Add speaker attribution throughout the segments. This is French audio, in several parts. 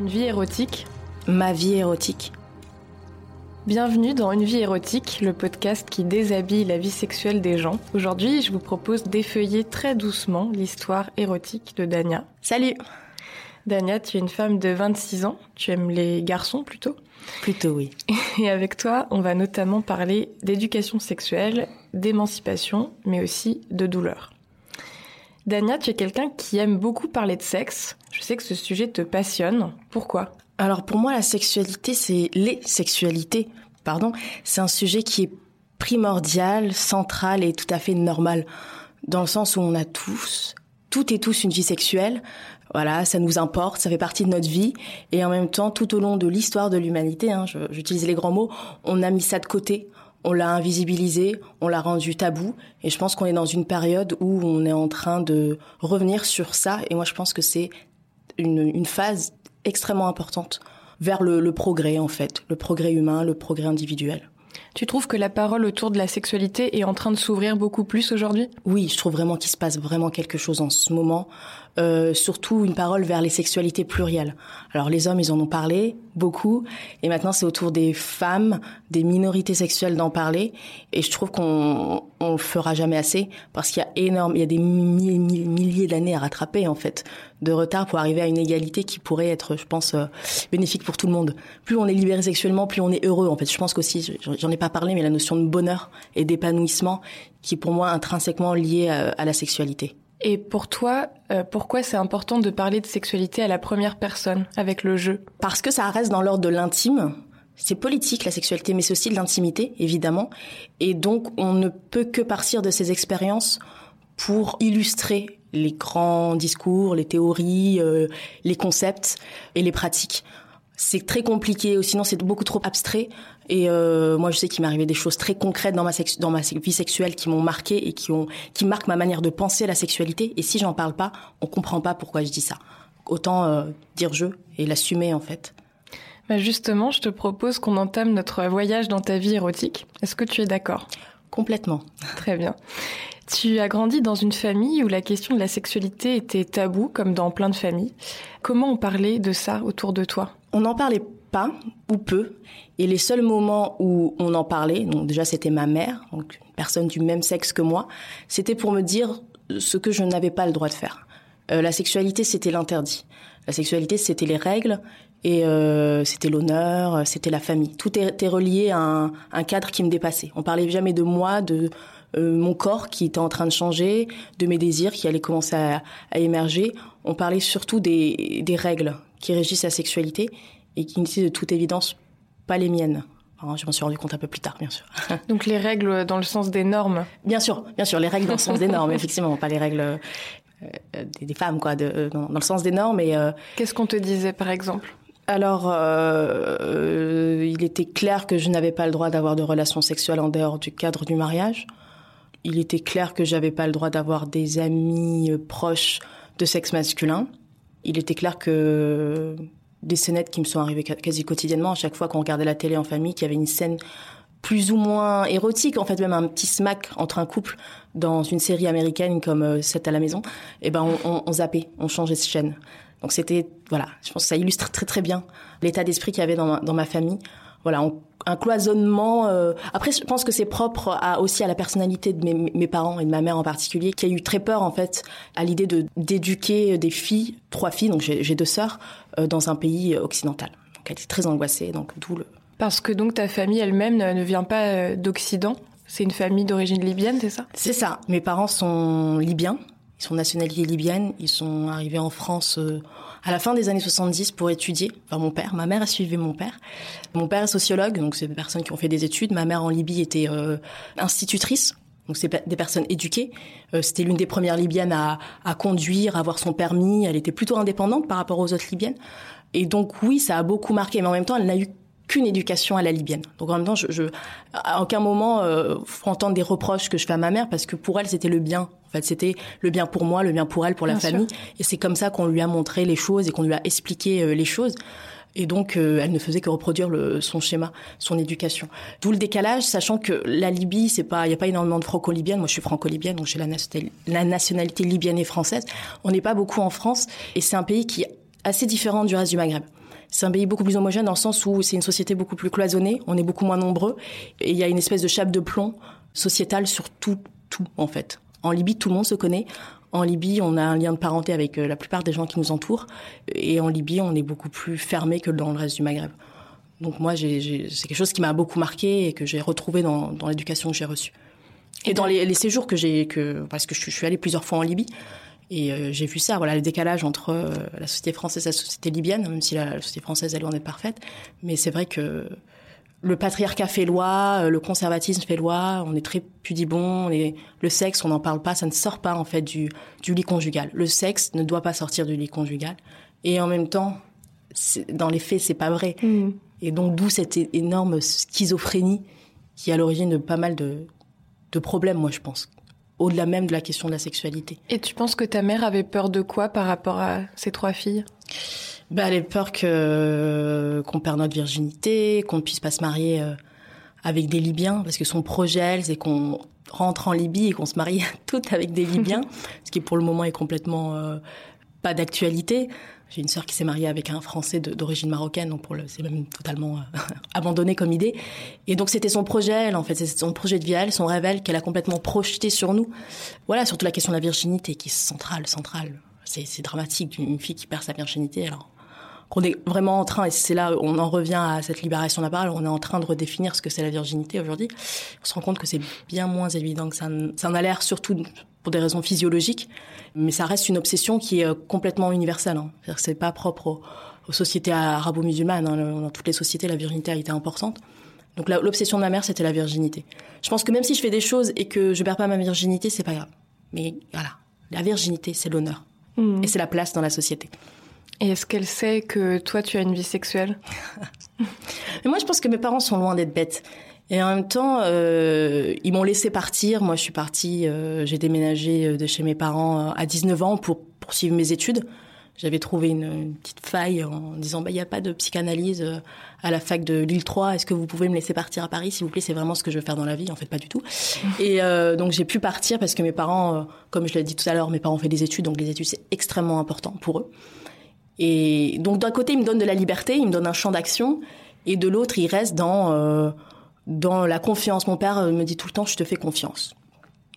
Speaker 1: Une vie érotique
Speaker 2: Ma vie érotique.
Speaker 1: Bienvenue dans Une vie érotique, le podcast qui déshabille la vie sexuelle des gens. Aujourd'hui, je vous propose d'effeuiller très doucement l'histoire érotique de Dania.
Speaker 2: Salut
Speaker 1: Dania, tu es une femme de 26 ans, tu aimes les garçons plutôt
Speaker 2: Plutôt oui.
Speaker 1: Et avec toi, on va notamment parler d'éducation sexuelle, d'émancipation, mais aussi de douleur. Dania, tu es quelqu'un qui aime beaucoup parler de sexe. Je sais que ce sujet te passionne. Pourquoi?
Speaker 2: Alors pour moi, la sexualité, c'est les sexualités, pardon. C'est un sujet qui est primordial, central et tout à fait normal. Dans le sens où on a tous, toutes et tous une vie sexuelle. Voilà, ça nous importe, ça fait partie de notre vie. Et en même temps, tout au long de l'histoire de l'humanité, hein, j'utilise les grands mots, on a mis ça de côté on l'a invisibilisé, on l'a rendu tabou, et je pense qu'on est dans une période où on est en train de revenir sur ça, et moi je pense que c'est une, phase extrêmement importante vers le progrès en fait, le progrès humain, le progrès individuel.
Speaker 1: Tu trouves que la parole autour de la sexualité est en train de s'ouvrir beaucoup plus aujourd'hui?
Speaker 2: Oui, je trouve vraiment qu'il se passe vraiment quelque chose en ce moment. Euh, surtout une parole vers les sexualités plurielles. Alors les hommes, ils en ont parlé beaucoup, et maintenant c'est autour des femmes, des minorités sexuelles d'en parler. Et je trouve qu'on on le fera jamais assez parce qu'il y a énorme, il y a des milliers d'années à rattraper en fait de retard pour arriver à une égalité qui pourrait être, je pense, euh, bénéfique pour tout le monde. Plus on est libéré sexuellement, plus on est heureux. En fait, je pense qu'aussi, j'en ai pas parlé, mais la notion de bonheur et d'épanouissement qui est pour moi intrinsèquement liée à, la sexualité.
Speaker 1: Et pour toi, euh, pourquoi c'est important de parler de sexualité à la première personne, avec le jeu?
Speaker 2: Parce que ça reste dans l'ordre de l'intime. C'est politique la sexualité, mais c'est aussi de l'intimité, évidemment. Et donc, on ne peut que partir de ces expériences pour illustrer les grands discours, les théories, euh, les concepts et les pratiques. C'est très compliqué, ou sinon c'est beaucoup trop abstrait. Et euh, moi, je sais qu'il m'est arrivé des choses très concrètes dans ma, dans ma vie sexuelle qui m'ont marqué et qui, ont, qui marquent ma manière de penser la sexualité. Et si j'en parle pas, on comprend pas pourquoi je dis ça. Autant euh, dire je et l'assumer en fait.
Speaker 1: Bah justement, je te propose qu'on entame notre voyage dans ta vie érotique. Est-ce que tu es d'accord?
Speaker 2: Complètement.
Speaker 1: Très bien. Tu as grandi dans une famille où la question de la sexualité était taboue, comme dans plein de familles. Comment on parlait de ça autour de toi?
Speaker 2: On n'en parlait pas ou peu. Et les seuls moments où on en parlait, donc déjà c'était ma mère, donc une personne du même sexe que moi, c'était pour me dire ce que je n'avais pas le droit de faire. Euh, la sexualité, c'était l'interdit. La sexualité, c'était les règles et euh, c'était l'honneur, c'était la famille. Tout était relié à un, cadre qui me dépassait. On parlait jamais de moi, de euh, mon corps qui était en train de changer, de mes désirs qui allaient commencer à, émerger. On parlait surtout des, règles qui régissent la sexualité et qui n'étaient de toute évidence pas les miennes. je m'en suis rendu compte un peu plus tard, bien sûr.
Speaker 1: Donc les règles dans le sens des normes
Speaker 2: Bien sûr, bien sûr, les règles dans le sens des normes, effectivement, pas les règles euh, des, femmes, quoi, de, dans, le sens des normes. Et
Speaker 1: euh, Qu'est-ce qu'on te disait, par exemple?
Speaker 2: Alors, il était clair que je n'avais pas le droit d'avoir de relations sexuelles en dehors du cadre du mariage il était clair que j'avais pas le droit d'avoir des amis euh, proches de sexe masculin. Il était clair que des scénettes qui me sont arrivées quasi quotidiennement, à chaque fois qu'on regardait la télé en famille, qu'il y avait une scène plus ou moins érotique, en fait même un petit smack entre un couple dans une série américaine comme C'est euh, à la maison, eh ben on, on, zappait, on changeait de chaîne. Donc c'était voilà, je pense que ça illustre très très bien l'état d'esprit qu'il y avait dans ma famille voilà, un cloisonnement. Euh, Après, je pense que c'est propre à, aussi à la personnalité de mes, mes, parents et de ma mère en particulier, qui a eu très peur en fait à l'idée de d'éduquer des filles, trois filles, donc j'ai deux sœurs, euh, dans un pays occidental. Donc elle était très angoissée, donc d'où le.
Speaker 1: Parce que donc ta famille elle-même ne vient pas euh, d'Occident. C'est une famille d'origine libyenne, c'est ça?
Speaker 2: C'est ça. Mes parents sont libyens. Ils sont nationalité libyenne. Ils sont arrivés en France euh, à la fin des années 70 pour étudier. Enfin, mon père, ma mère a suivi mon père. Mon père est sociologue, donc c'est des personnes qui ont fait des études. Ma mère en Libye était euh, institutrice. Donc c'est des personnes éduquées. Euh, c'était l'une des premières Libyennes à, à conduire, à avoir son permis. Elle était plutôt indépendante par rapport aux autres Libyennes. Et donc oui, ça a beaucoup marqué. Mais en même temps, elle n'a eu qu'une éducation à la libyenne. Donc en même temps, je, je à aucun moment euh, faut entendre des reproches que je fais à ma mère parce que pour elle c'était le bien. En fait, c'était le bien pour moi, le bien pour elle, pour la famille. Et c'est comme ça qu'on lui a montré les choses et qu'on lui a expliqué euh, les choses. Et donc, euh, elle ne faisait que reproduire le, son schéma, son éducation. D'où le décalage, sachant que la Libye, c'est pas, il n'y a pas énormément de franco-libyennes. Moi, je suis franco-libyenne, donc j'ai la, la nationalité libyenne et française. On n'est pas beaucoup en France, et c'est un pays qui est assez différent du reste du Maghreb. C'est un pays beaucoup plus homogène dans le sens où c'est une société beaucoup plus cloisonnée, on est beaucoup moins nombreux, et il y a une espèce de chape de plomb sociétal sur tout, tout en fait. En Libye, tout le monde se connaît. En Libye, on a un lien de parenté avec euh, la plupart des gens qui nous entourent. Et en Libye, on est beaucoup plus fermé que dans le reste du Maghreb. Donc moi, c'est quelque chose qui m'a beaucoup marqué et que j'ai retrouvé dans, l'éducation que j'ai reçue. Et dans les, séjours que j'ai, que parce que je, suis allée plusieurs fois en Libye, et euh, j'ai vu ça, voilà, le décalage entre euh, la société française et la société libyenne, même si la, société française, elle, en est parfaite. Mais c'est vrai que le patriarcat fait loi, euh, le conservatisme fait loi, on est très pudibond, le sexe, on n'en parle pas, ça ne sort pas en fait du, du lit conjugal. Le sexe ne doit pas sortir du lit conjugal. Et en même temps, dans les faits, c'est pas vrai. Mm. Et donc d'où cette énorme schizophrénie qui est à l'origine de pas mal de, de problèmes, moi je pense au-delà même de la question de la sexualité.
Speaker 1: Et tu penses que ta mère avait peur de quoi par rapport à ces trois filles?
Speaker 2: Bah, Elle avait peur que qu'on perde notre virginité, qu'on ne puisse pas se marier euh, avec des Libyens, parce que son projet, c'est qu'on rentre en Libye et qu'on se marie toutes avec des Libyens, ce qui pour le moment est complètement euh, pas d'actualité. J'ai une sœur qui s'est mariée avec un Français d'origine marocaine, donc pour le, c'est même totalement euh, abandonné comme idée. Et donc c'était son projet, elle, en fait, c'est son projet de vie, elle, son rêve, qu'elle a complètement projeté sur nous. Voilà, surtout la question de la virginité qui est centrale, centrale. C'est, c'est dramatique d'une fille qui perd sa virginité. Alors qu'on est vraiment en train, et c'est là on en revient à cette libération de la parole, on est en train de redéfinir ce que c'est la virginité aujourd'hui. On se rend compte que c'est bien moins évident que ça, ça en a l'air, surtout pour des raisons physiologiques, mais ça reste une obsession qui est euh, complètement universelle. Hein. C'est pas propre aux, sociétés arabo-musulmanes. Hein. Dans toutes les sociétés, la virginité a été importante. Donc l'obsession de ma mère, c'était la virginité. Je pense que même si je fais des choses et que je perds pas ma virginité, c'est pas grave. Mais voilà, la virginité, c'est l'honneur. Mmh. Et c'est la place dans la société.
Speaker 1: Et est-ce qu'elle sait que toi, tu as une vie sexuelle?
Speaker 2: Mais moi, je pense que mes parents sont loin d'être bêtes. Et en même temps, euh, ils m'ont laissé partir. Moi, je suis partie, euh, j'ai déménagé euh, de chez mes parents à 19 ans pour poursuivre mes études. J'avais trouvé une, petite faille en disant, bah, il n'y a pas de psychanalyse à la fac de Lille 3. Est-ce que vous pouvez me laisser partir à Paris, s'il vous plaît? C'est vraiment ce que je veux faire dans la vie. En fait, pas du tout. Et donc, j'ai pu partir parce que mes parents, comme je l'ai dit tout à l'heure, mes parents ont fait des études. Donc, les études, c'est extrêmement important pour eux. Et donc, d'un côté, ils me donnent de la liberté, ils me donnent un champ d'action. Et de l'autre, ils restent dans dans la confiance. Mon père euh, me dit tout le temps, je te fais confiance.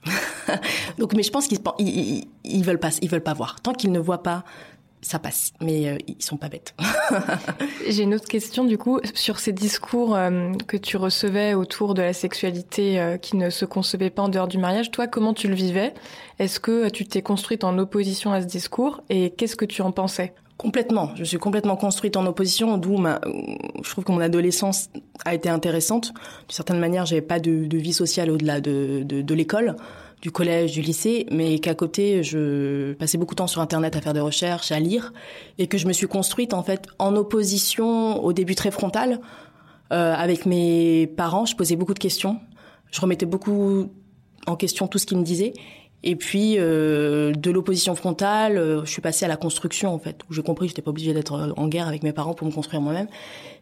Speaker 2: Donc, mais je pense qu'ils ils, veulent pas, pas voir. Tant qu'ils ne voient pas, ça passe. Mais euh, ils sont pas bêtes.
Speaker 1: J'ai une autre question du coup sur ces discours euh, que tu recevais autour de la sexualité qui ne se concevait pas en dehors du mariage. Toi, comment tu le vivais? Est-ce que tu t'es construite en opposition à ce discours? Et qu'est-ce que tu en pensais?
Speaker 2: Complètement. Je suis complètement construite en opposition, d'où je trouve que mon adolescence a été intéressante. D'une certaine manière, j'avais pas de, vie sociale au-delà de, de, de l'école, du collège, du lycée, mais qu'à côté, je passais beaucoup de temps sur Internet à faire des recherches, à lire, et que je me suis construite en fait en opposition au début très frontal euh, avec mes parents. Je posais beaucoup de questions, je remettais beaucoup en question tout ce qu'ils me disaient, et puis euh, de l'opposition frontale, euh, je suis passée à la construction en fait, où j'ai compris que j'étais pas obligée d'être euh, en guerre avec mes parents pour me construire moi-même.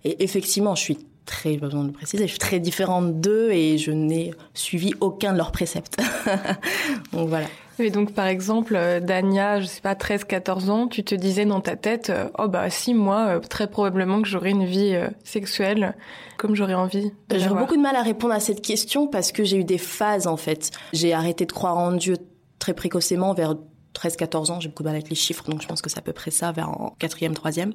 Speaker 2: Et effectivement, je suis très, pas besoin de le préciser, je suis très différente d'eux et je n'ai suivi aucun de leurs préceptes. donc voilà.
Speaker 1: Et donc, par exemple, Dania, je sais pas, 13, 14 ans, tu te disais dans ta tête, oh bah si, moi, très probablement que j'aurais une vie sexuelle comme j'aurais envie.
Speaker 2: J'aurais beaucoup de mal à répondre à cette question parce que j'ai eu des phases, en fait. J'ai arrêté de croire en Dieu très précocement, vers 13-14 ans, j'ai beaucoup de mal avec les chiffres, donc je pense que c'est à peu près ça, vers en quatrième, troisième.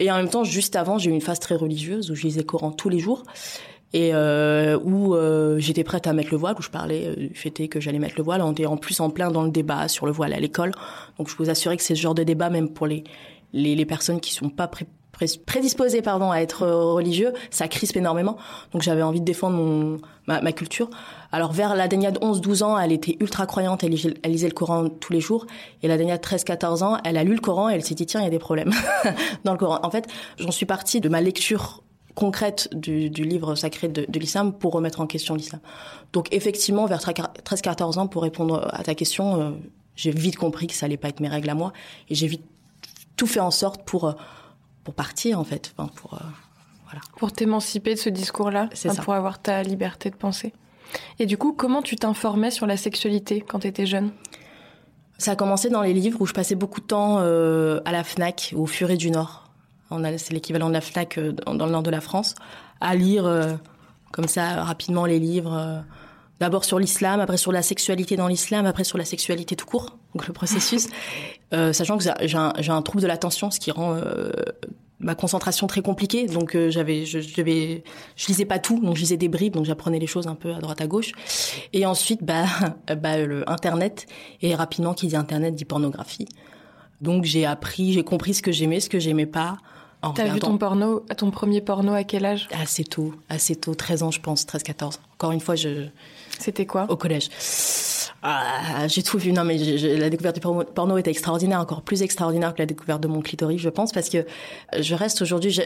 Speaker 2: Et en même temps, juste avant, j'ai eu une phase très religieuse où je lisais Coran tous les jours et euh, où euh, j'étais prête à mettre le voile, où je parlais euh, du fait que j'allais mettre le voile. On était en plus en plein dans le débat sur le voile à l'école, donc je vous assurer que c'est ce genre de débat, même pour les les, les personnes qui sont pas pré prédisposé pardon à être euh, religieux, ça crispe énormément. Donc j'avais envie de défendre mon, ma, ma culture. Alors vers la Dania de 11-12 ans, elle était ultra croyante, elle, elle, lisait le Coran tous les jours. Et la Dania de 13-14 ans, elle a lu le Coran et elle s'est dit tiens, il y a des problèmes dans le Coran. En fait, j'en suis partie de ma lecture concrète du, du livre sacré de, de l'islam pour remettre en question l'islam. Donc effectivement, vers 13-14 ans, pour répondre à ta question, euh, j'ai vite compris que ça allait pas être mes règles à moi et j'ai vite tout fait en sorte pour euh, pour partir en fait, enfin, pour euh,
Speaker 1: voilà. Pour t'émanciper de ce discours-là, pour avoir ta liberté de penser. Et du coup, comment tu t'informais sur la sexualité quand tu étais jeune?
Speaker 2: Ça a commencé dans les livres où je passais beaucoup de temps euh, à la Fnac, au Furet du Nord, c'est l'équivalent de la Fnac dans le nord de la France, à lire comme ça rapidement les livres. D'abord sur l'islam, après sur la sexualité dans l'islam, après sur la sexualité tout court, donc le processus. sachant que j'ai un, un, trouble de l'attention, ce qui rend ma concentration très compliquée donc euh, j'avais je, je, je lisais pas tout donc je lisais des bribes donc j'apprenais les choses un peu à droite à gauche et ensuite bah bah le internet et rapidement qui dit internet dit pornographie donc j'ai appris j'ai compris ce que j'aimais ce que j'aimais pas
Speaker 1: T'as vu ton porno, ton premier porno à quel âge?
Speaker 2: Assez tôt, assez tôt, 13 ans je pense, 13, 14. Encore une fois, je.
Speaker 1: C'était quoi
Speaker 2: Au collège. Ah, j'ai tout vu. Non, mais la découverte du porno était extraordinaire, encore plus extraordinaire que la découverte de mon clitoris, je pense, parce que je reste aujourd'hui.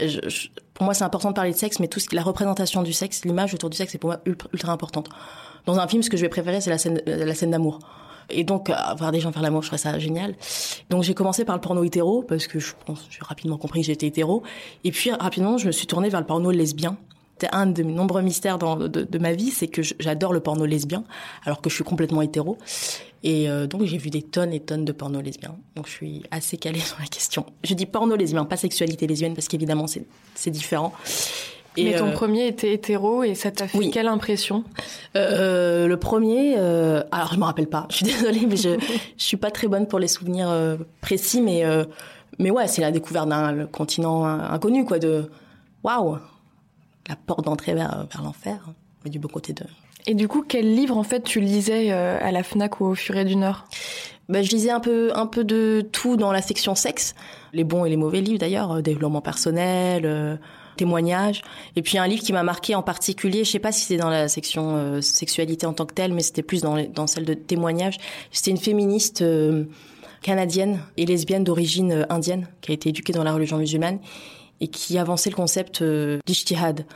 Speaker 2: Pour moi, c'est important de parler de sexe, mais tout ce, la représentation du sexe, l'image autour du sexe, c'est pour moi ultra, importante. Dans un film, ce que je vais préférer, c'est la scène, la scène d'amour. Et donc, voir des gens faire l'amour, je trouvais ça génial. Donc, j'ai commencé par le porno hétéro, parce que je pense, j'ai rapidement compris que j'étais hétéro. Et puis, rapidement, je me suis tournée vers le porno lesbien un de mes nombreux mystères dans, de, ma vie, c'est que j'adore le porno lesbien, alors que je suis complètement hétéro. Et euh, donc j'ai vu des tonnes et tonnes de porno lesbien. Donc je suis assez calée sur la question. Je dis porno lesbien, pas sexualité lesbienne, parce qu'évidemment c'est différent.
Speaker 1: Et Mais ton euh, premier était hétéro et ça t'a fait quelle impression?
Speaker 2: Euh, Le premier, alors je me rappelle pas. Je suis désolée, mais je je suis pas très bonne pour les souvenirs précis, mais mais ouais, c'est la découverte d'un continent inconnu, quoi. De waouh, la porte d'entrée vers, vers l'enfer, mais du beau côté de.
Speaker 1: Et du coup, quel livre en fait tu lisais euh, à la Fnac ou au Furet du Nord?
Speaker 2: Ben, je lisais un peu un peu de tout dans la section sexe, les bons et les mauvais livres d'ailleurs, euh, développement personnel, euh, témoignages, et puis un livre qui m'a marqué en particulier, je sais pas si c'était dans la section sexualité en tant que telle, mais c'était plus dans dans celle de témoignages. C'était une féministe canadienne et lesbienne d'origine indienne qui a été éduquée dans la religion musulmane et qui avançait le concept euh, d'ijtihad.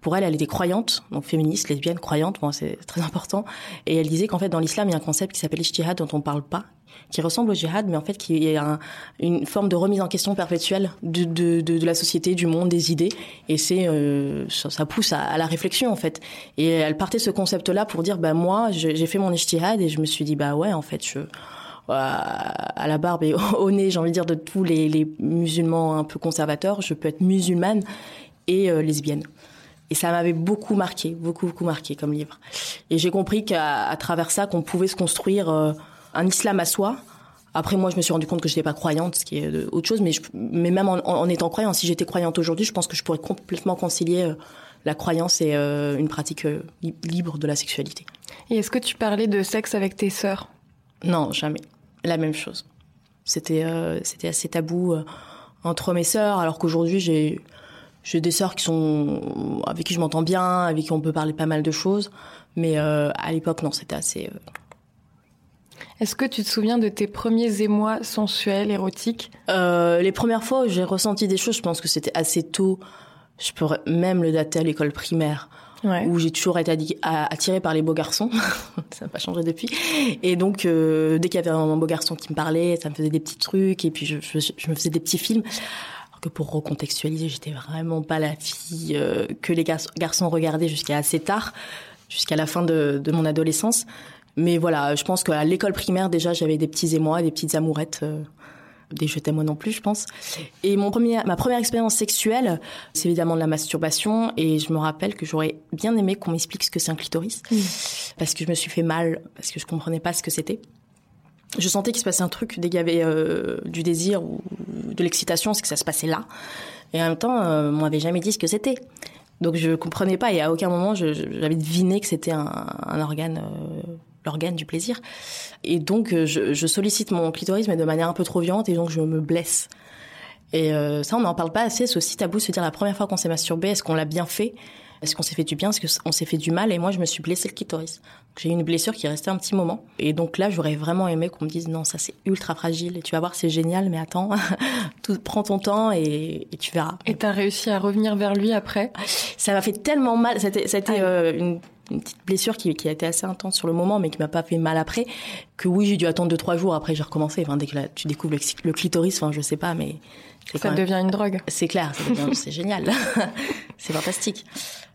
Speaker 2: Pour elle, elle était croyante, donc féministe, lesbienne, croyante, bon, c'est très important. Et elle disait qu'en fait, dans l'islam, il y a un concept qui s'appelle ijtihad dont on parle pas, qui ressemble au jihad, mais en fait qui est un, une forme de remise en question perpétuelle de, de, de, de la société, du monde, des idées. Et c'est euh, ça, pousse à, à, la réflexion en fait. Et elle partait ce concept-là pour dire, bah moi, j'ai fait mon ijtihad et je me suis dit, bah ouais, en fait, je à la barbe et au nez, j'ai envie de dire, de tous les, musulmans un peu conservateurs. Je peux être musulmane et euh, lesbienne. Et ça m'avait beaucoup marqué, beaucoup, beaucoup marqué comme livre. Et j'ai compris qu'à travers ça, qu'on pouvait se construire euh, un islam à soi. Après, moi, je me suis rendu compte que je n'étais pas croyante, ce qui est autre chose. Mais, mais même en, en, étant croyante, si j'étais croyante aujourd'hui, je pense que je pourrais complètement concilier euh, la croyance et une pratique libre de la sexualité.
Speaker 1: Et est-ce que tu parlais de sexe avec tes sœurs?
Speaker 2: Non, jamais la même chose. C'était euh, c'était assez tabou euh, entre mes sœurs, alors qu'aujourd'hui j'ai j'ai des sœurs qui sont avec qui je m'entends bien, avec qui on peut parler pas mal de choses, mais euh, à l'époque non, c'était assez.
Speaker 1: Est-ce que tu te souviens de tes premiers émois sensuels, érotiques?
Speaker 2: Les premières fois où j'ai ressenti des choses, je pense que c'était assez tôt. Je pourrais même le dater à l'école primaire où j'ai toujours été attirée par les beaux garçons. ça n'a pas changé depuis. Et donc, euh, dès qu'il y avait un beau garçon qui me parlait, ça me faisait des petits trucs, et puis je, je, me faisais des petits films. Alors que pour recontextualiser, j'étais vraiment pas la fille euh, que les garçons regardaient jusqu'à assez tard, jusqu'à la fin de, de, mon adolescence. Mais voilà, je pense qu'à l'école primaire, déjà, j'avais des petits émois, des petites amourettes. Euh, des je moi non plus, je pense. Et mon premier, ma première expérience sexuelle, c'est évidemment de la masturbation. Et je me rappelle que j'aurais bien aimé qu'on m'explique ce que c'est un clitoris. Parce que je me suis fait mal, parce que je comprenais pas ce que c'était. Je sentais qu'il se passait un truc dès qu'il y avait euh, du désir ou de l'excitation, c'est que ça se passait là. Et en même temps, euh, on m'avait jamais dit ce que c'était. Donc je comprenais pas et à aucun moment j'avais deviné que c'était un, un, organe euh, l'organe du plaisir. Et donc, euh, je, je, sollicite mon clitoris, mais de manière un peu trop violente, et donc je me blesse. Et euh, ça, on n'en parle pas assez. C'est aussi tabou de se dire la première fois qu'on s'est masturbé, est-ce qu'on l'a bien fait? Est-ce qu'on s'est fait du bien? Est-ce qu'on s'est fait du mal? Et moi, je me suis blessé le clitoris. J'ai eu une blessure qui est restée un petit moment. Et donc là, j'aurais vraiment aimé qu'on me dise non, ça c'est ultra fragile. Et tu vas voir, c'est génial, mais attends, tout, prends ton temps et, et tu verras.
Speaker 1: Et t'as réussi à revenir vers lui après?
Speaker 2: Ça m'a fait tellement mal. C'était, c'était euh, une une petite blessure qui, qui, a été assez intense sur le moment, mais qui m'a pas fait mal après. Que oui, j'ai dû attendre deux trois jours. Après, j'ai recommencé. Enfin, dès que tu découvres le, clitoris, enfin, je sais pas, mais
Speaker 1: ça devient une drogue.
Speaker 2: C'est clair, c'est génial, c'est fantastique.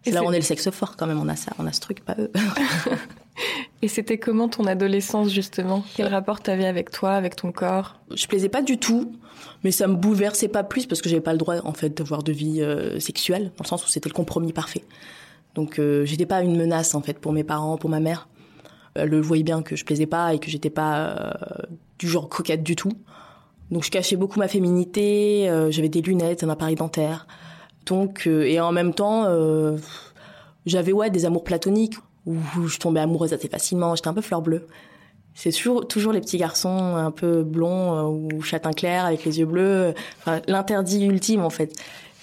Speaker 2: Là on est le sexe fort quand même. On a ça, on a ce truc, pas eux.
Speaker 1: Et c'était comment ton adolescence justement? Quel rapport t'avais avec toi, avec ton corps?
Speaker 2: Je plaisais pas du tout, mais ça me bouleversait pas plus parce que j'avais pas le droit en fait d'avoir de vie euh, sexuelle, dans le sens où c'était le compromis parfait. Donc euh, j'étais pas une menace en fait pour mes parents, pour ma mère. Elle le voyait bien que je plaisais pas et que j'étais pas euh, du genre coquette du tout. Donc je cachais beaucoup ma féminité, j'avais des lunettes, un appareil dentaire. Donc et en même temps j'avais ouais des amours platoniques où je tombais amoureuse assez facilement. J'étais un peu fleur bleue. C'est toujours, toujours les petits garçons un peu blonds euh, ou châtain clair avec les yeux bleus. L'interdit ultime en fait.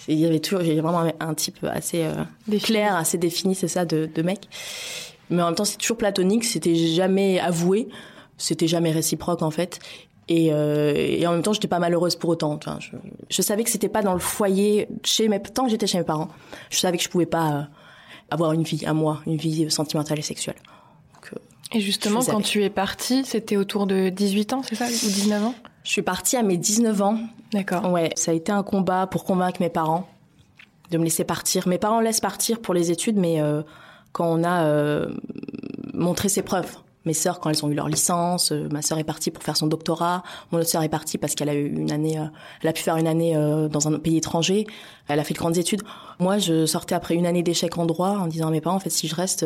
Speaker 2: Il y avait toujours, j'ai vraiment un type assez euh, clair, assez défini, c'est ça, de, de mec. Mais en même temps, c'est toujours platonique. C'était jamais avoué. C'était jamais réciproque en fait. Et, euh, et, en même temps, j'étais pas malheureuse pour autant. Enfin, je, je savais que c'était pas dans le foyer chez mes tant que j'étais chez mes parents. Je savais que je pouvais pas euh, avoir une vie à moi, une vie sentimentale et sexuelle.
Speaker 1: Donc, et justement, quand tu es partie, c'était autour de 18 ans, c'est ça, ou 19 ans?
Speaker 2: Je suis partie à mes 19 ans.
Speaker 1: D'accord.
Speaker 2: Ouais, ça a été un combat pour convaincre mes parents de me laisser partir. Mes parents laissent partir pour les études, mais euh, quand on a euh, montré ses preuves, mes sœurs quand elles ont eu leur licence, euh, ma sœur est partie pour faire son doctorat, mon autre sœur est partie parce qu'elle a eu une année, elle a pu faire une année dans un pays étranger, elle a fait de grandes études. Moi, je sortais après une année d'échec en droit en disant à mes parents en fait si je reste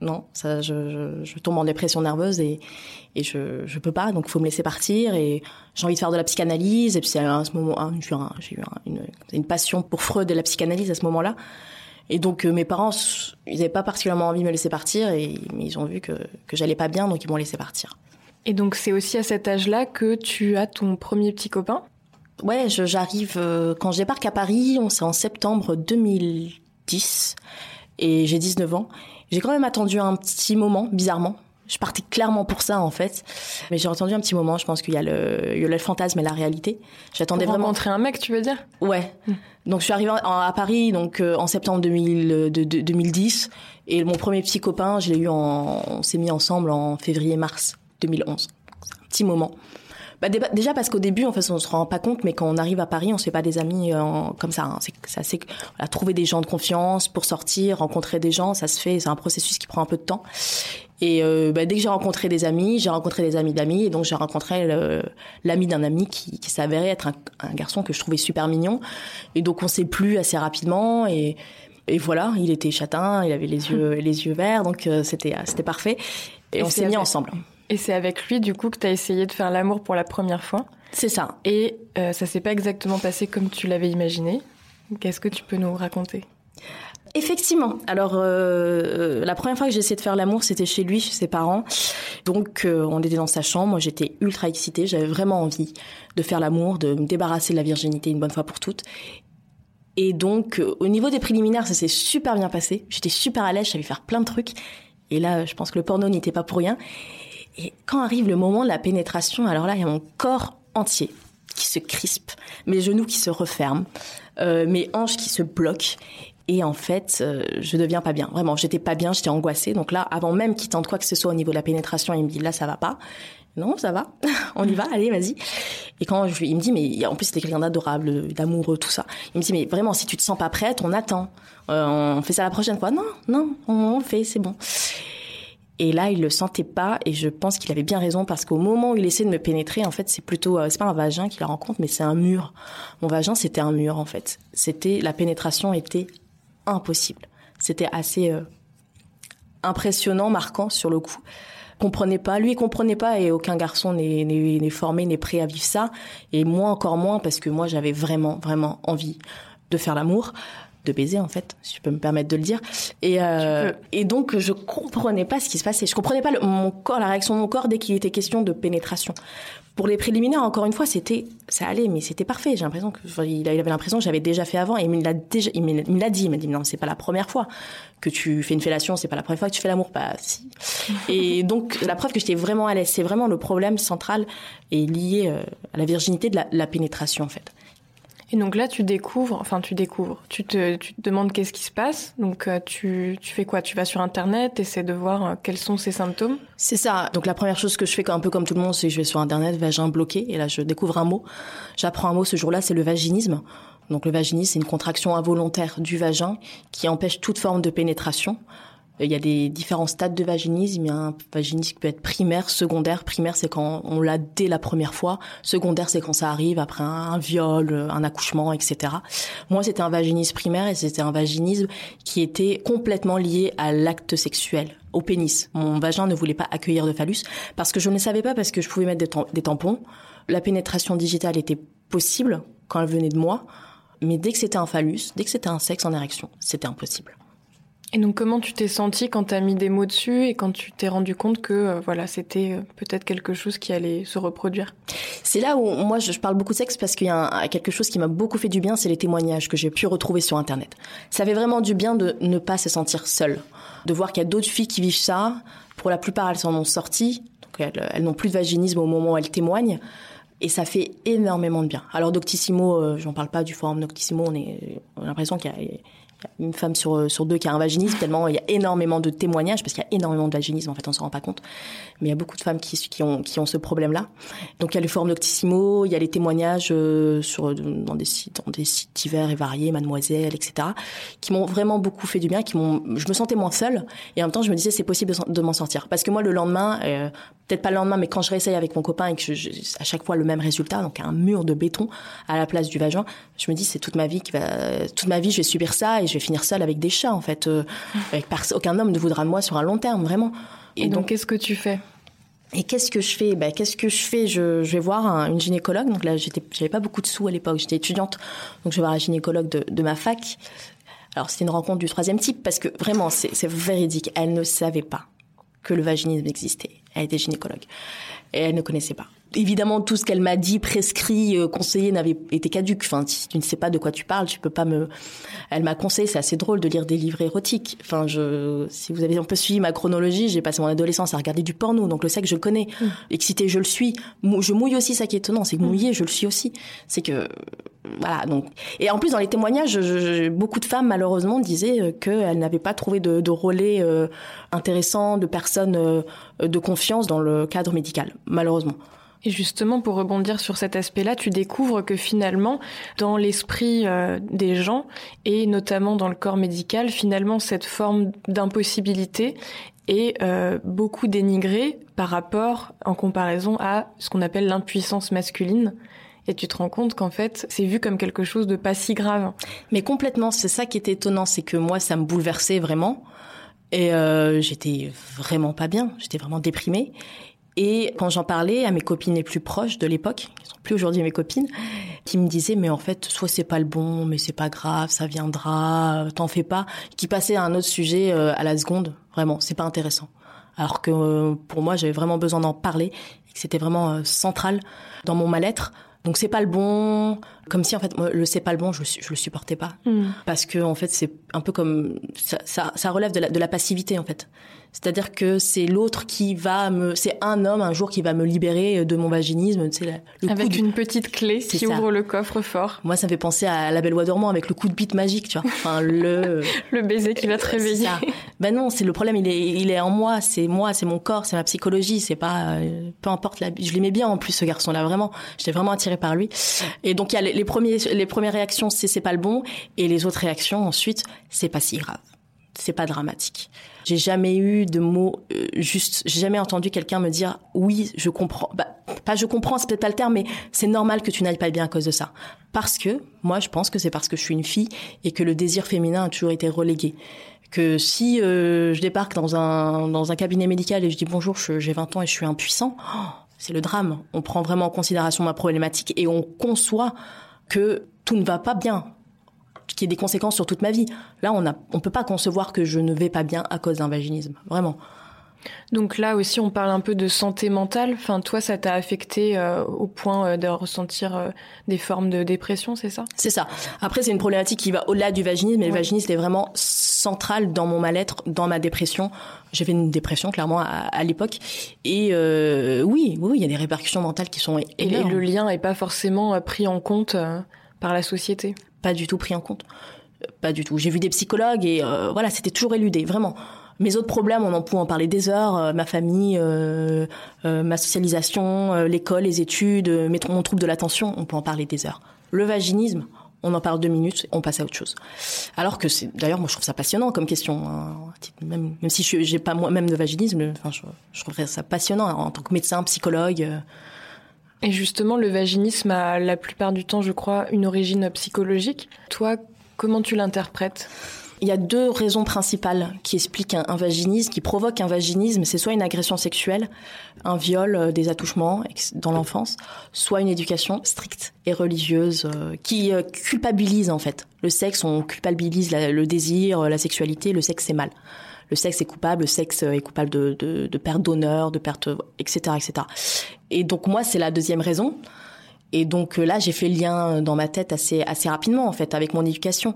Speaker 2: non, ça, je, je, je, tombe en dépression nerveuse et, et je, je peux pas, donc il faut me laisser partir et j'ai envie de faire de la psychanalyse et puis à ce moment, hein, j'ai eu une, une passion pour Freud et la psychanalyse à ce moment-là. Et donc euh, mes parents, ils n'avaient pas particulièrement envie de me laisser partir, et mais ils ont vu que, que j'allais pas bien, donc ils m'ont laissé partir.
Speaker 1: Et donc c'est aussi à cet âge-là que tu as ton premier petit copain?
Speaker 2: Ouais, j'arrive euh, quand je débarque à Paris, on c'est en septembre 2010 et j'ai 19 ans. J'ai quand même attendu un petit moment, bizarrement, je partais clairement pour ça en fait, mais j'ai entendu un petit moment. Je pense qu'il y a le, il y a le fantasme et la réalité.
Speaker 1: J'attendais vraiment. Rencontrer un mec, tu veux dire?
Speaker 2: Ouais. Hmm. Donc je suis arrivée à Paris donc euh, en septembre 2000, de, 2010 et mon premier petit copain, je l'ai eu en, on s'est mis ensemble en février-mars 2011. Un petit moment. Bah, déjà parce qu'au début, en fait, on se rend pas compte, mais quand on arrive à Paris, on se fait pas des amis euh, comme ça. Hein. C'est assez, voilà, trouver des gens de confiance pour sortir, rencontrer des gens, ça se fait. C'est un processus qui prend un peu de temps. Et euh, bah, dès que j'ai rencontré des amis, j'ai rencontré des amis d'amis, et donc j'ai rencontré l'ami d'un ami qui, qui s'avérait être un, un, garçon que je trouvais super mignon. Et donc on s'est plu assez rapidement et et voilà, il était châtain, il avait les yeux les yeux verts, donc euh, c'était c'était parfait. Et, et on s'est mis ensemble.
Speaker 1: Et c'est avec lui, du coup, que tu as essayé de faire l'amour pour la première fois.
Speaker 2: C'est ça.
Speaker 1: Et euh, ça s'est pas exactement passé comme tu l'avais imaginé. Qu'est-ce que tu peux nous raconter?
Speaker 2: Effectivement. Alors, euh, euh, la première fois que j'ai essayé de faire l'amour, c'était chez lui, chez ses parents. Donc, euh, on était dans sa chambre. Moi, j'étais ultra excitée. J'avais vraiment envie de faire l'amour, de me débarrasser de la virginité une bonne fois pour toutes. Et donc, au niveau des préliminaires, ça s'est super bien passé. J'étais super à l'aise. Je savais faire plein de trucs. Et là, je pense que le porno n'était pas pour rien. Et quand arrive le moment de la pénétration, alors là, il y a mon corps entier qui se crispe, mes genoux qui se referment, euh, mes hanches qui se bloquent. Et en fait, euh, je deviens pas bien. Vraiment, j'étais pas bien, j'étais angoissée. Donc là, avant même qu'il tente quoi que ce soit au niveau de la pénétration, il me dit là, ça va pas. Non, ça va. On y va. Allez, vas-y. Et quand je, il me dit, mais en plus c'était quelqu'un d'adorable, d'amoureux, tout ça. Il me dit, mais vraiment, si tu te sens pas prête, on attend. Euh, on fait ça la prochaine fois. Non, non, on, le fait, c'est bon. Et là, il le sentait pas, et je pense qu'il avait bien raison parce qu'au moment où il essaie de me pénétrer, en fait, c'est plutôt, euh, c'est pas un vagin qu'il rencontre, mais c'est un mur. Mon vagin, c'était un mur, en fait. C'était, la pénétration était impossible. C'était assez euh, impressionnant, marquant sur le coup. Comprenait pas, lui il comprenait pas et aucun garçon n'est formé, n'est prêt à vivre ça. Et moi encore moins parce que moi j'avais vraiment, vraiment envie de faire l'amour de baiser en fait, si je peux me permettre de le dire. Et, euh, et donc je comprenais pas ce qui se passait. Je comprenais pas mon corps, la réaction de mon corps dès qu'il était question de pénétration. Pour les préliminaires, encore une fois, c'était, ça allait, mais c'était parfait. J'ai l'impression que, il avait l'impression que j'avais déjà fait avant, et il me l'a déjà, il me l'a dit. Il m'a dit, non, c'est pas la première fois que tu fais une fellation, c'est pas la première fois que tu fais l'amour, pas bah, si. et donc, la preuve que j'étais vraiment à l'aise, c'est vraiment le problème central est lié euh, à la virginité de la, la pénétration, en fait.
Speaker 1: Et donc là, tu découvres, enfin tu découvres, tu te, tu te demandes qu'est-ce qui se passe. Donc euh, tu, tu fais quoi? Tu vas sur Internet, essaies de voir euh, quels sont ces symptômes?
Speaker 2: C'est ça. Donc la première chose que je fais, un peu comme tout le monde, c'est que je vais sur Internet, vagin bloqué, et là je découvre un mot. J'apprends un mot ce jour-là, c'est le vaginisme. Donc le vaginisme, c'est une contraction involontaire du vagin qui empêche toute forme de pénétration. Il y a des différents stades de vaginisme. Il y a un vaginisme qui peut être primaire, secondaire. Primaire, c'est quand on l'a dès la première fois. Secondaire, c'est quand ça arrive après un, viol, un accouchement, etc. Moi, c'était un vaginisme primaire et c'était un vaginisme qui était complètement lié à l'acte sexuel au pénis. Mon vagin ne voulait pas accueillir de phallus parce que je ne savais pas parce que je pouvais mettre des tampons. La pénétration digitale était possible quand elle venait de moi, mais dès que c'était un phallus, dès que c'était un sexe en érection, c'était impossible.
Speaker 1: Et donc comment tu t'es senti quand tu as mis des mots dessus et quand tu t'es rendu compte que euh, voilà c'était euh, peut-être quelque chose qui allait se reproduire?
Speaker 2: C'est là où moi je, parle beaucoup de sexe parce qu'il y a quelque chose qui m'a beaucoup fait du bien, c'est les témoignages que j'ai pu retrouver sur internet. Ça fait vraiment du bien de ne pas se sentir seule, de voir qu'il y a d'autres filles qui vivent ça. Pour la plupart elles s'en ont sorties, donc elles, n'ont plus de vaginisme au moment où elles témoignent et ça fait énormément de bien. Alors Doctissimo, euh, j'en parle pas du forum Doctissimo, on, est, on a l'impression qu'il y a une femme sur, sur deux qui a un vaginisme, tellement il y a énormément de témoignages, parce qu'il y a énormément de vaginisme, en fait, on s'en rend pas compte. Mais il y a beaucoup de femmes qui, ont, qui ont ce problème-là. Donc il y a le forum Doctissimo, il y a les témoignages euh, sur, dans, des sites, dans des sites divers et variés, Mademoiselle, etc., qui m'ont vraiment beaucoup fait du bien, qui m'ont, je me sentais moins seule, et en même temps, je me disais, c'est possible de, m'en sortir. Parce que moi, le lendemain, euh, peut-être pas le lendemain, mais quand je réessaye avec mon copain et que je, à chaque fois le même résultat, donc un mur de béton à la place du vagin, je me dis, c'est toute ma vie qui va, toute ma vie, je vais subir ça et je vais finir seule avec des chats, en fait. Euh, avec aucun homme ne voudra de moi sur un long terme, vraiment.
Speaker 1: Et, donc, qu'est-ce que tu fais?
Speaker 2: Et qu'est-ce que je fais? Ben, Qu'est-ce que je fais? Je, je, vais voir une gynécologue. Donc là, j'étais, j'avais pas beaucoup de sous à l'époque. J'étais étudiante, donc je vais voir un gynécologue de, de ma fac. Alors c'était une rencontre du troisième type parce que vraiment, c'est, c'est véridique. Elle ne savait pas que le vaginisme existait. Elle était gynécologue. Et elle ne connaissait pas évidemment, tout ce qu'elle m'a dit, prescrit, euh, conseillé, n'avait été caduque. Enfin, si tu ne sais pas de quoi tu parles, tu peux pas me. Elle m'a conseillé. C'est assez drôle de lire des livres érotiques. Enfin, je, si vous avez un peu suivi ma chronologie, j'ai passé mon adolescence à regarder du porno, donc le sexe je le connais. Mm. Excité, je le suis. Je mouille aussi, ça qui est étonnant, c'est que mm. mouiller, je le suis aussi. C'est que voilà. Donc, et en plus dans les témoignages, beaucoup de femmes malheureusement disaient euh, qu'elles n'avaient pas trouvé de, de relais euh, intéressant, de personnes de confiance dans le cadre médical, malheureusement.
Speaker 1: Et justement, pour rebondir sur cet aspect-là, tu découvres que finalement, dans l'esprit euh, des gens, et notamment dans le corps médical, finalement, cette forme d'impossibilité est euh, beaucoup dénigrée par rapport, en comparaison à ce qu'on appelle l'impuissance masculine. Et tu te rends compte qu'en fait, c'est vu comme quelque chose de pas si grave.
Speaker 2: Mais complètement, c'est ça qui était étonnant, c'est que moi, ça me bouleversait vraiment. Et euh, j'étais vraiment pas bien, j'étais vraiment déprimée. Et quand j'en parlais à mes copines les plus proches de l'époque, qui sont plus aujourd'hui mes copines, qui me disaient mais en fait soit c'est pas le bon, mais c'est pas grave, ça viendra, t'en fais pas, qui passaient à un autre sujet euh, à la seconde, vraiment, c'est pas intéressant. Alors que euh, pour moi j'avais vraiment besoin d'en parler et que c'était vraiment euh, central dans mon mal-être. Donc c'est pas le bon, comme si en fait moi, le c'est pas le bon, je, je le supportais pas hmm. parce que en fait c'est un peu comme ça, ça, ça relève de la, de la passivité en fait. C'est-à-dire que c'est l'autre qui va me, c'est un homme un jour qui va me libérer de mon vaginisme, tu sais,
Speaker 1: le avec une petite clé qui ouvre le coffre fort.
Speaker 2: Moi, ça me fait penser à la Belle Loi dormant avec le coup de bite magique, tu vois. Enfin le
Speaker 1: le baiser qui va te réveiller.
Speaker 2: Ben non, c'est le problème, il est il est en moi, c'est moi, c'est mon corps, c'est ma psychologie, c'est pas euh, peu importe la. Je l'aimais bien en plus ce garçon-là, vraiment. J'étais vraiment attirée par lui. Et donc il y a les, les premiers les premières réactions, c'est c'est pas le bon, et les autres réactions ensuite, c'est pas si grave c'est pas dramatique. J'ai jamais eu de mots euh, juste. J'ai jamais entendu quelqu'un me dire oui, je comprends. Bah, pas je comprends, c'est peut-être pas le terme, mais c'est normal que tu n'ailles pas bien à cause de ça. Parce que moi, je pense que c'est parce que je suis une fille et que le désir féminin a toujours été relégué. Que si euh, je débarque dans un dans un cabinet médical et je dis bonjour, j'ai 20 ans et je suis impuissant, oh, c'est le drame. On prend vraiment en considération ma problématique et on conçoit que tout ne va pas bien qui ait des conséquences sur toute ma vie. Là, on ne peut pas concevoir que je ne vais pas bien à cause d'un vaginisme, vraiment.
Speaker 1: Donc là aussi, on parle un peu de santé mentale. Enfin, toi, ça t'a affecté euh, au point euh, de ressentir euh, des formes de dépression, c'est ça?
Speaker 2: C'est ça. Après, c'est une problématique qui va au-delà du vaginisme, mais le vaginisme est vraiment central dans mon mal-être, dans ma dépression. J'ai fait une dépression clairement à, l'époque, et oui, oui, il y a des répercussions mentales qui sont énormes.
Speaker 1: Et le lien est pas forcément pris en compte par la société?
Speaker 2: Pas du tout pris en compte. Pas du tout. J'ai vu des psychologues et voilà, c'était toujours éludé, vraiment. Mes autres problèmes, on en peut en parler des heures. ma famille, ma socialisation, l'école, les études, mon trouble de l'attention, on peut en parler des heures. Le vaginisme, on en parle deux minutes, on passe à autre chose. Alors que c'est, d'ailleurs, moi je trouve ça passionnant comme question. Hein. Même, si je n'ai pas moi-même de vaginisme, je, je trouverais ça passionnant en tant que médecin, psychologue. Euh.
Speaker 1: Et justement, le vaginisme a la plupart du temps, je crois, une origine psychologique. Toi, comment tu l'interprètes?
Speaker 2: Il y a deux raisons principales qui expliquent un, vaginisme, qui provoquent un vaginisme. C'est soit une agression sexuelle, un viol, euh, des attouchements dans l'enfance, soit une éducation stricte et religieuse euh, qui euh, culpabilise en fait. Le sexe, on culpabilise le désir, la sexualité. Le sexe, c'est mal. Le sexe est coupable, le sexe est coupable de, de, de perte d'honneur, de perte, etc., etc. Et donc moi, c'est la deuxième raison. Et donc là, j'ai fait le lien dans ma tête assez assez rapidement en fait avec mon éducation.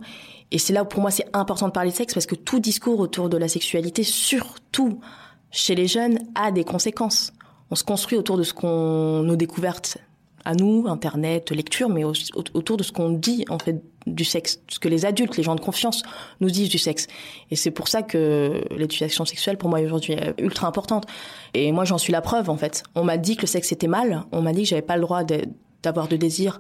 Speaker 2: Et c'est là où pour moi c'est important de parler de sexe parce que tout discours autour de la sexualité, surtout chez les jeunes, a des conséquences. On se construit autour de ce qu'on nos découvertes à nous, internet, lecture, mais autour de ce qu'on dit en fait du sexe, ce que les adultes, les gens de confiance nous disent du sexe. Et c'est pour ça que l'éducation sexuelle pour moi aujourd'hui est ultra importante. Et moi j'en suis la preuve en fait. On m'a dit que le sexe était mal, on m'a dit que j'avais pas le droit d'avoir de désir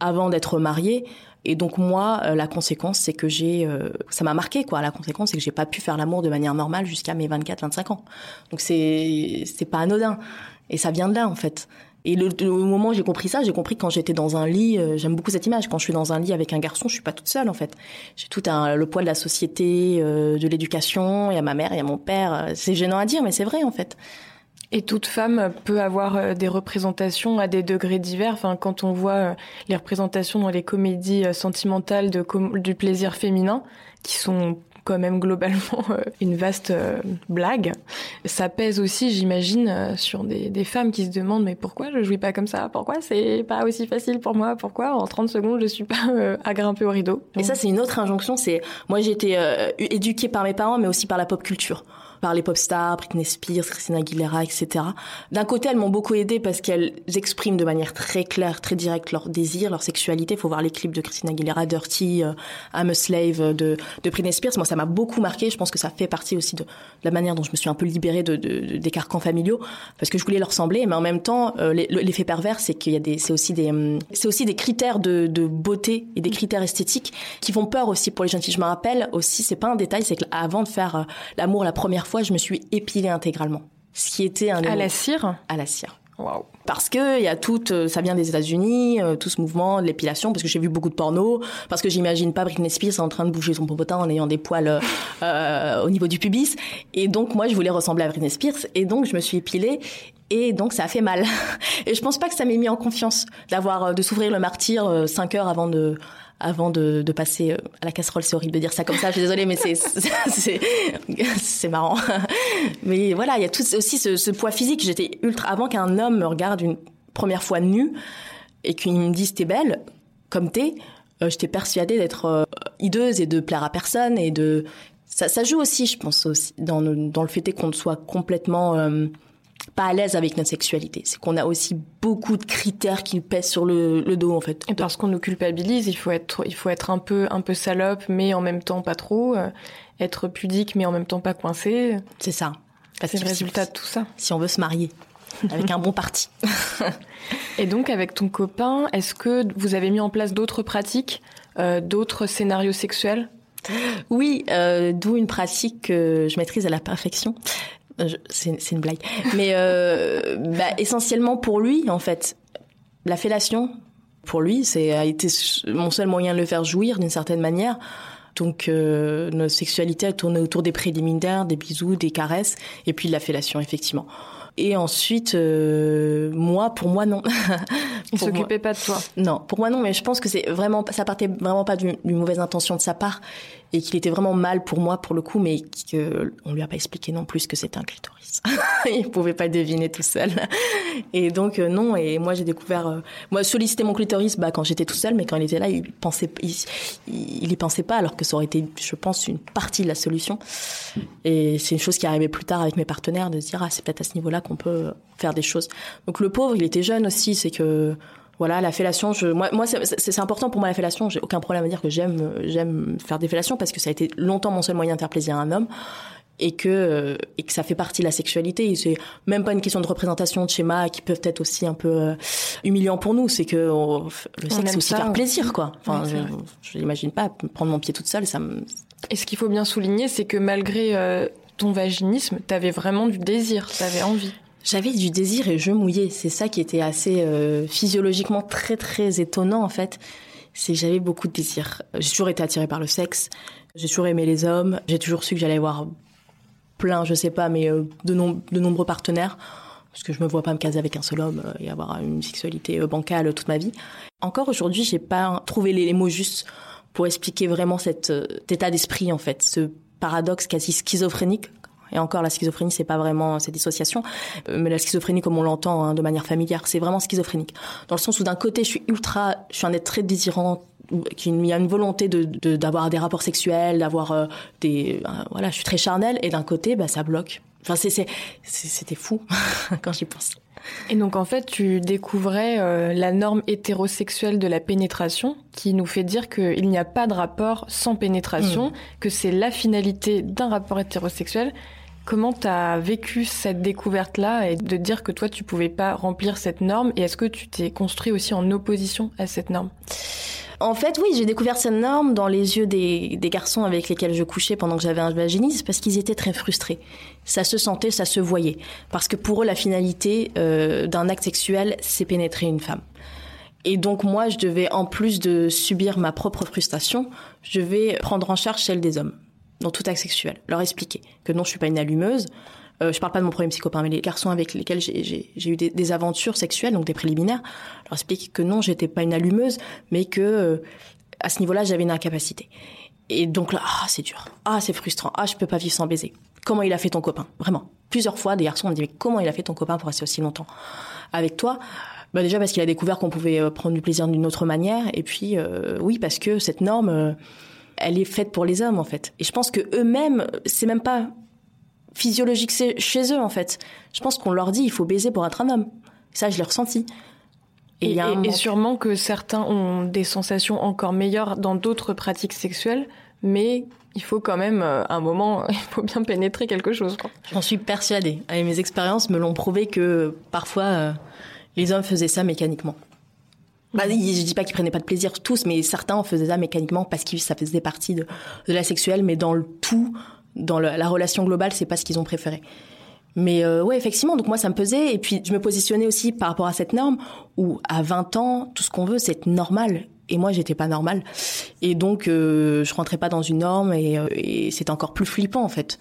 Speaker 2: avant d'être mariée. Et donc moi, euh, la conséquence, c'est que j'ai, euh, ça m'a marqué quoi. La conséquence, c'est que j'ai pas pu faire l'amour de manière normale jusqu'à mes 24-25 ans. Donc c'est c'est pas anodin. Et ça vient de là en fait. Et le, moment où j'ai compris ça, j'ai compris quand j'étais dans un lit. Euh, j'aime beaucoup cette image. Quand je suis dans un lit avec un garçon, je suis pas toute seule en fait. J'ai tout un, le poids de la société, de l'éducation. Il y a ma mère, il y a mon père. C'est gênant à dire, mais c'est vrai en fait.
Speaker 1: Et toute femme peut avoir euh, des représentations à des degrés divers. Enfin, quand on voit euh, les représentations dans les comédies euh, sentimentales de du plaisir féminin, qui sont quand même globalement une vaste blague. Ça pèse aussi, j'imagine, sur des, des, femmes qui se demandent mais pourquoi je jouis pas comme ça? Pourquoi c'est pas aussi facile pour moi? Pourquoi en 30 secondes je suis pas à grimper au rideau?
Speaker 2: Et ça c'est une autre injonction. C'est moi j'ai été éduquée par mes parents, mais aussi par la pop culture par les pop stars, Britney Spears, Christina Aguilera, etc. D'un côté, elles m'ont beaucoup aidé parce qu'elles expriment de manière très claire, très directe leur désir, leur sexualité. Il faut voir les clips de Christina Aguilera, Dirty, euh, I'm a Slave euh, de, de Britney Spears. Moi, ça m'a beaucoup marqué. Je pense que ça fait partie aussi de, la manière dont je me suis un peu libérée de, de, des carcans familiaux parce que je voulais leur ressembler. Mais en même temps, euh, l'effet pervers, c'est qu'il y a des, c'est aussi des, hum, c'est aussi des critères de, de beauté et des critères esthétiques qui font peur aussi pour les jeunes filles. Je me rappelle aussi, c'est pas un détail, c'est qu'avant de faire l'amour la première fois, je me suis épilée intégralement. Ce qui était un
Speaker 1: à la cire.
Speaker 2: À la cire. Wow. Parce que il y a tout, euh, ça vient des États-Unis, euh, tout ce mouvement de l'épilation, parce que j'ai vu beaucoup de porno, parce que j'imagine pas Britney Spears en train de bouger son popotin en ayant des poils euh, au niveau du pubis. Et donc moi, je voulais ressembler à Britney Spears, et donc je me suis épilée. Et donc ça a fait mal. Et je pense pas que ça m'ait mis en confiance d'avoir de s'ouvrir le martyr cinq heures avant de avant de, passer euh, à la casserole. C'est horrible de dire ça comme ça. Je suis désolée, mais c'est c'est marrant. Mais voilà, il y a aussi ce, poids physique. J'étais ultra avant qu'un homme me regarde une première fois nue et qu'il me dise t'es belle comme t'es. Euh, j'étais persuadée d'être euh, hideuse et de plaire à personne et de ça, joue aussi, je pense dans le, dans le fait qu'on soit complètement euh, pas à l'aise avec notre sexualité. C'est qu'on a aussi beaucoup de critères qui pèsent sur le, le dos en fait.
Speaker 1: Et parce qu'on nous culpabilise, il faut être il faut être un peu un peu salope mais en même temps pas trop, euh, être pudique mais en même temps pas coincé.
Speaker 2: C'est ça.
Speaker 1: C'est le résultat de tout ça.
Speaker 2: Si on veut se marier avec un bon parti.
Speaker 1: Et donc avec ton copain, est-ce que vous avez mis en place d'autres pratiques, euh, d'autres scénarios sexuels?
Speaker 2: Oui, euh, d'où une pratique que je maîtrise à la perfection. C'est une blague. Mais euh, bah, essentiellement pour lui, en fait, la fellation, pour lui, c'est a été mon seul moyen de le faire jouir d'une certaine manière. Donc euh, notre sexualité a tourné autour des préliminaires, des bisous, des caresses, et puis de la fellation, effectivement. Et ensuite, euh, moi, pour moi, non.
Speaker 1: Il s'occupait pas de toi.
Speaker 2: Non, pour moi non, mais je pense que c'est vraiment, ça partait vraiment pas d'une mauvaise intention de sa part et qu'il était vraiment mal pour moi pour le coup, mais qu'on lui a pas expliqué non plus que c'était un clitoris. il pouvait pas deviner tout seul. Et donc euh, non. Et moi j'ai découvert, euh, moi solliciter mon clitoris, bah quand j'étais tout seul, mais quand il était là, il pensait, il, y pensait pas, alors que ça aurait été, je pense, une partie de la solution. Et c'est une chose qui arrivait plus tard avec mes partenaires de se dire ah c'est peut-être à ce niveau-là qu'on peut faire des choses. Donc le pauvre, il était jeune aussi, c'est que Voilà, la fellation, je, moi, moi c'est important pour moi la fellation. J'ai aucun problème à dire que j'aime, j'aime faire des fellations parce que ça a été longtemps mon seul moyen de faire plaisir à un homme et que euh, et que ça fait partie de la sexualité. Et c'est même pas une question de représentation de schémas qui peuvent être aussi un peu euh, humiliants pour nous. C'est que le sexe c'est aussi faire plaisir, quoi. Enfin, je, n'imagine pas prendre mon pied toute seule. Ça me...
Speaker 1: Et ce qu'il faut bien souligner, c'est que malgré euh, ton vaginisme, t'avais vraiment du désir, t'avais envie.
Speaker 2: J'avais du désir et je mouillais. C'est ça qui était assez euh, physiologiquement très très étonnant en fait. C'est j'avais beaucoup de désir. J'ai toujours été attirée par le sexe. J'ai toujours aimé les hommes. J'ai toujours su que j'allais avoir plein, je sais pas, mais euh, de, de nombreux partenaires. Parce que je me vois pas me caser avec un seul homme euh, et avoir une sexualité bancale toute ma vie. Encore aujourd'hui, j'ai pas trouvé les, mots justes pour expliquer vraiment cet état d'esprit en fait, ce paradoxe quasi schizophrénique et encore, la schizophrénie, c'est pas vraiment cette dissociation, euh, mais la schizophrénie, comme on l'entend hein, de manière familière, c'est vraiment schizophrénique. Dans le sens où d'un côté, je suis ultra, je suis un être très désirant il y a une volonté de d'avoir des rapports sexuels, d'avoir euh, des euh, voilà, je suis très charnelle et d'un côté bah ça bloque. Enfin c'est c'était fou quand j'y pense.
Speaker 1: Et donc en fait, tu découvrais la norme hétérosexuelle de la pénétration qui nous fait dire qu'il n'y a pas de rapport sans pénétration, mm. que c'est la finalité d'un rapport hétérosexuel Comment tu as vécu cette découverte-là et de dire que toi, tu pouvais pas remplir cette norme Et est-ce que tu t'es construit aussi en opposition à cette norme?
Speaker 2: En fait, oui, j'ai découvert cette norme dans les yeux des, garçons avec lesquels je couchais pendant que j'avais un vaginisme parce qu'ils étaient très frustrés. Ça se sentait, ça se voyait. Parce que pour eux, la finalité euh, d'un acte sexuel, c'est pénétrer une femme. Et donc moi, je devais, en plus de subir ma propre frustration, je devais prendre en charge celle des hommes dans tout acte sexuel, leur expliquer que non, je suis pas une allumeuse. Euh, je parle pas de mon premier psychopathe, mais les garçons avec lesquels j'ai eu des, aventures sexuelles, donc des préliminaires, leur expliquer que non, j'étais pas une allumeuse, mais que euh, à ce niveau-là, j'avais une incapacité. Et donc là, ah, c'est dur, ah, c'est frustrant, ah, je peux pas vivre sans baiser. Comment il a fait ton copain? Vraiment. Plusieurs fois, des garçons m'ont dit, mais comment il a fait ton copain pour rester aussi longtemps avec toi? Bah déjà parce qu'il a découvert qu'on pouvait euh, prendre du plaisir d'une autre manière, et puis euh, oui parce que cette norme elle est faite pour les hommes en fait. Et je pense que eux-mêmes, c'est même pas physiologique chez eux en fait. Je pense qu'on leur dit il faut baiser pour être un homme. Ça, je l'ai ressenti.
Speaker 1: Et, et, sûrement que certains ont des sensations encore meilleures dans d'autres pratiques sexuelles, mais il faut quand même, euh, un moment, il faut bien pénétrer quelque chose.
Speaker 2: J'en suis persuadée. Et mes expériences me l'ont prouvé que parfois, euh, les hommes faisaient ça mécaniquement. Bah, je dis pas qu'ils prenaient pas de plaisir tous, mais certains faisaient ça mécaniquement parce que ça faisait partie de, de la sexuelle, mais dans le tout, dans la relation globale, c'est pas ce qu'ils ont préféré. Mais euh, ouais, effectivement, donc moi ça me pesait et puis je me positionnais aussi par rapport à cette norme où à 20 ans, tout ce qu'on veut c'est être normal et moi j'étais pas normale et donc euh, je rentrais pas dans une norme et, euh, et c'est encore plus flippant en fait.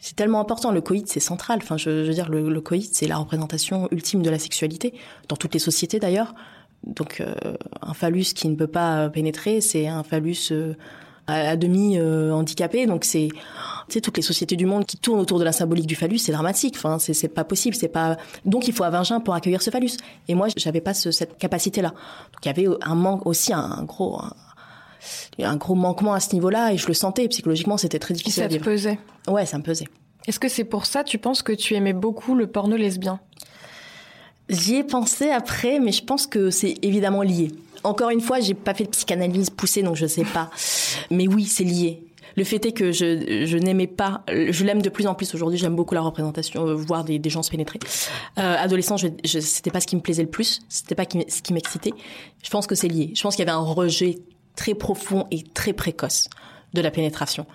Speaker 2: C'est tellement important, le coït c'est central. Enfin, je, veux dire, le, le coït c'est la représentation ultime de la sexualité dans toutes les sociétés d'ailleurs. Donc euh, un phallus qui ne peut pas pénétrer, c'est un phallus euh, à, demi euh, handicapé. Donc c'est tu sais toutes les sociétés du monde qui tournent autour de la symbolique du phallus, c'est dramatique. Enfin c'est c'est pas possible, c'est pas donc il faut un vagin pour accueillir ce phallus. Et moi j'avais pas cette capacité là. Donc il y avait un manque aussi un, gros un, gros manquement à ce niveau-là et je le sentais psychologiquement c'était très difficile.
Speaker 1: ça te pesait.
Speaker 2: Ouais ça me pesait.
Speaker 1: Est-ce que c'est pour ça tu penses que tu aimais beaucoup le porno lesbien?
Speaker 2: J'y ai pensé après, mais je pense que c'est évidemment lié. Encore une fois, j'ai pas fait de psychanalyse poussée, donc je sais pas. Mais oui, c'est lié. Le fait est que je, je n'aimais pas, je l'aime de plus en plus aujourd'hui. J'aime beaucoup la représentation, euh, voir des, des, gens se pénétrer. Euh, adolescent, je, je, c'était pas ce qui me plaisait le plus, c'était pas ce qui m'excitait. Je pense que c'est lié. Je pense qu'il y avait un rejet très profond et très précoce de la pénétration.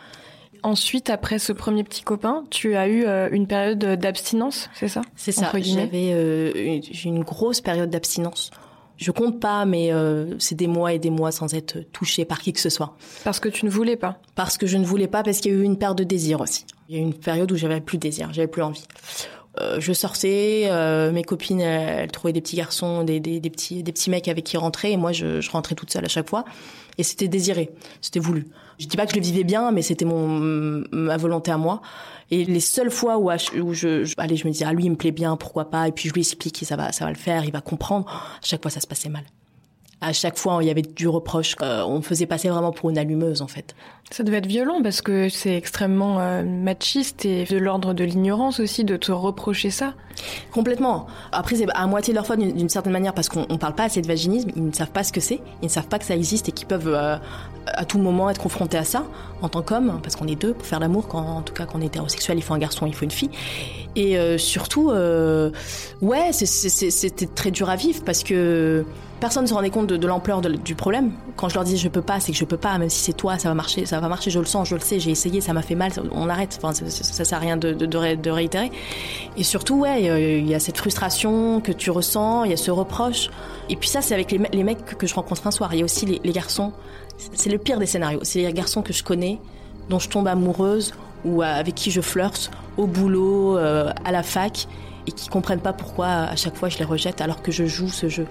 Speaker 1: Ensuite, après ce premier petit copain, tu as eu euh, une période d'abstinence, c'est ça?
Speaker 2: C'est ça. J'avais euh, une grosse période d'abstinence. Je compte pas, mais euh, c'est des mois et des mois sans être touchée par qui que ce soit.
Speaker 1: Parce que tu ne voulais pas?
Speaker 2: Parce que je ne voulais pas, parce qu'il y a eu une perte de désir aussi. Il y a eu une période où j'avais plus de désir, j'avais plus envie. je sortais, mes copines, elles, trouvaient des petits garçons, des, des, des, petits, des petits mecs avec qui rentrer, et moi, je, je rentrais toute seule à chaque fois. Et c'était désiré, c'était voulu. Je dis pas que je le vivais bien, mais c'était mon ma volonté à moi. Et les seules fois où, où je, allez, je me disais ah lui il me plaît bien, pourquoi pas, et puis je lui explique ça va ça va le faire, il va comprendre. À chaque fois ça se passait mal. À chaque fois, il y avait du reproche. Euh, on me faisait passer vraiment pour une allumeuse, en fait.
Speaker 1: Ça devait être violent parce que c'est extrêmement euh, machiste et de l'ordre de l'ignorance aussi de te reprocher ça.
Speaker 2: Complètement. Après, c'est à moitié de leur faute d'une certaine manière parce qu'on ne parle pas assez de vaginisme. Ils ne savent pas ce que c'est. Ils ne savent pas que ça existe et qu'ils peuvent euh, à tout moment être confrontés à ça en tant qu'homme parce qu'on est deux pour faire l'amour. Quand, en tout cas, quand on est hétérosexuel, il faut un garçon, il faut une fille. Et surtout, ouais, c'était très dur à vivre parce que Personne ne se rendait compte de, l'ampleur du problème. Quand je leur disais je peux pas, c'est que je peux pas, même si c'est toi, ça va marcher, ça va marcher, je le sens, je le sais, j'ai essayé, ça m'a fait mal, on arrête. Enfin, ça, ça, sert à rien de, réitérer. Et surtout, ouais, il y a cette frustration que tu ressens, il y a ce reproche. Et puis ça, c'est avec les, mecs que je rencontre un soir. Il y a aussi les, garçons. C'est le pire des scénarios. C'est les garçons que je connais, dont je tombe amoureuse ou avec qui je flirte au boulot, euh, à la fac, et qui comprennent pas pourquoi à chaque fois je les rejette alors que je joue ce jeu.